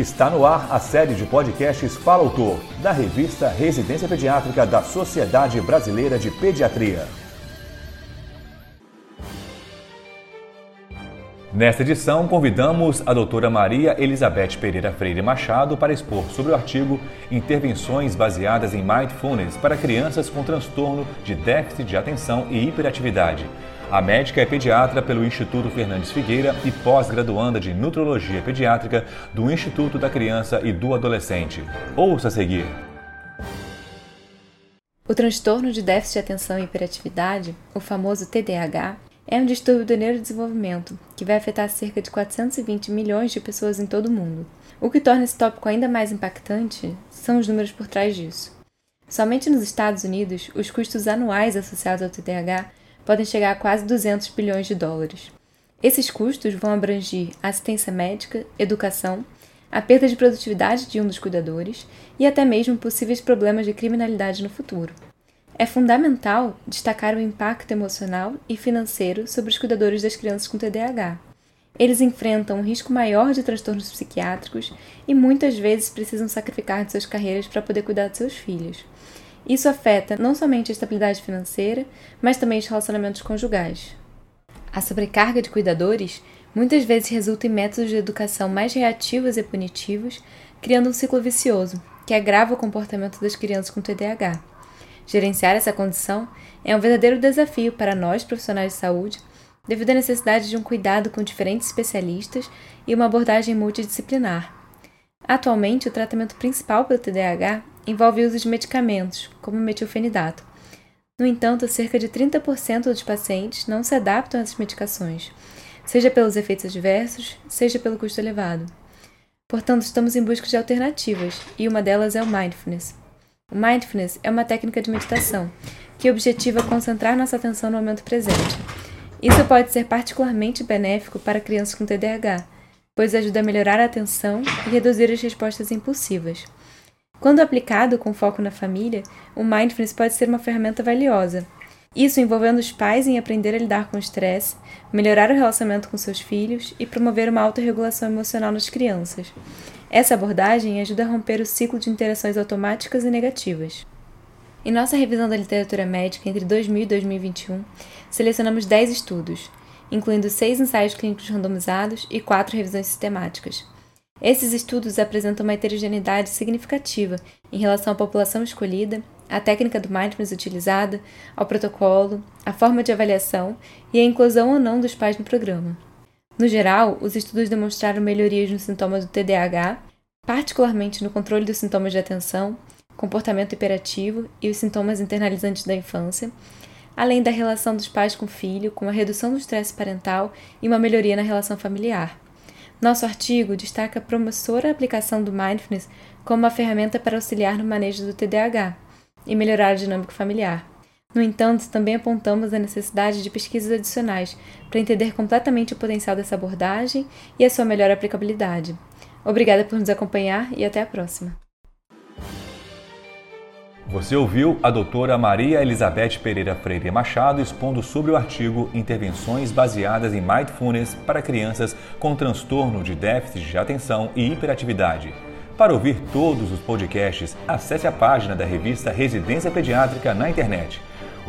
Está no ar a série de podcasts Fala Autor, da revista Residência Pediátrica da Sociedade Brasileira de Pediatria. Nesta edição, convidamos a doutora Maria Elizabeth Pereira Freire Machado para expor sobre o artigo Intervenções baseadas em Mindfulness para crianças com transtorno de déficit de atenção e hiperatividade. A médica é pediatra pelo Instituto Fernandes Figueira e pós-graduanda de Nutrologia Pediátrica do Instituto da Criança e do Adolescente. Ouça a seguir. O transtorno de déficit de atenção e hiperatividade, o famoso TDAH, é um distúrbio do neurodesenvolvimento que vai afetar cerca de 420 milhões de pessoas em todo o mundo. O que torna esse tópico ainda mais impactante são os números por trás disso. Somente nos Estados Unidos, os custos anuais associados ao TDAH podem chegar a quase 200 bilhões de dólares. Esses custos vão abranger assistência médica, educação, a perda de produtividade de um dos cuidadores e até mesmo possíveis problemas de criminalidade no futuro. É fundamental destacar o impacto emocional e financeiro sobre os cuidadores das crianças com TDAH. Eles enfrentam um risco maior de transtornos psiquiátricos e muitas vezes precisam sacrificar de suas carreiras para poder cuidar de seus filhos. Isso afeta não somente a estabilidade financeira, mas também os relacionamentos conjugais. A sobrecarga de cuidadores muitas vezes resulta em métodos de educação mais reativos e punitivos, criando um ciclo vicioso que agrava o comportamento das crianças com TDAH. Gerenciar essa condição é um verdadeiro desafio para nós, profissionais de saúde, devido à necessidade de um cuidado com diferentes especialistas e uma abordagem multidisciplinar. Atualmente, o tratamento principal pelo TDAH envolve o uso de medicamentos, como metilfenidato. No entanto, cerca de 30% dos pacientes não se adaptam a essas medicações, seja pelos efeitos adversos, seja pelo custo elevado. Portanto, estamos em busca de alternativas, e uma delas é o mindfulness. O mindfulness é uma técnica de meditação que objetiva concentrar nossa atenção no momento presente. Isso pode ser particularmente benéfico para crianças com TDAH, pois ajuda a melhorar a atenção e reduzir as respostas impulsivas. Quando aplicado com foco na família, o mindfulness pode ser uma ferramenta valiosa. Isso envolvendo os pais em aprender a lidar com o estresse, melhorar o relacionamento com seus filhos e promover uma autorregulação emocional nas crianças. Essa abordagem ajuda a romper o ciclo de interações automáticas e negativas. Em nossa revisão da literatura médica entre 2000 e 2021, selecionamos 10 estudos, incluindo 6 ensaios clínicos randomizados e 4 revisões sistemáticas. Esses estudos apresentam uma heterogeneidade significativa em relação à população escolhida, à técnica do mindfulness utilizada, ao protocolo, à forma de avaliação e à inclusão ou não dos pais no programa. No geral, os estudos demonstraram melhorias nos sintomas do TDAH, particularmente no controle dos sintomas de atenção, comportamento hiperativo e os sintomas internalizantes da infância, além da relação dos pais com o filho, com a redução do estresse parental e uma melhoria na relação familiar. Nosso artigo destaca a promissora aplicação do mindfulness como uma ferramenta para auxiliar no manejo do TDAH e melhorar a dinâmica familiar. No entanto, também apontamos a necessidade de pesquisas adicionais para entender completamente o potencial dessa abordagem e a sua melhor aplicabilidade. Obrigada por nos acompanhar e até a próxima. Você ouviu a doutora Maria Elizabeth Pereira Freire Machado expondo sobre o artigo Intervenções baseadas em Mindfulness para crianças com transtorno de déficit de atenção e hiperatividade. Para ouvir todos os podcasts, acesse a página da revista Residência Pediátrica na internet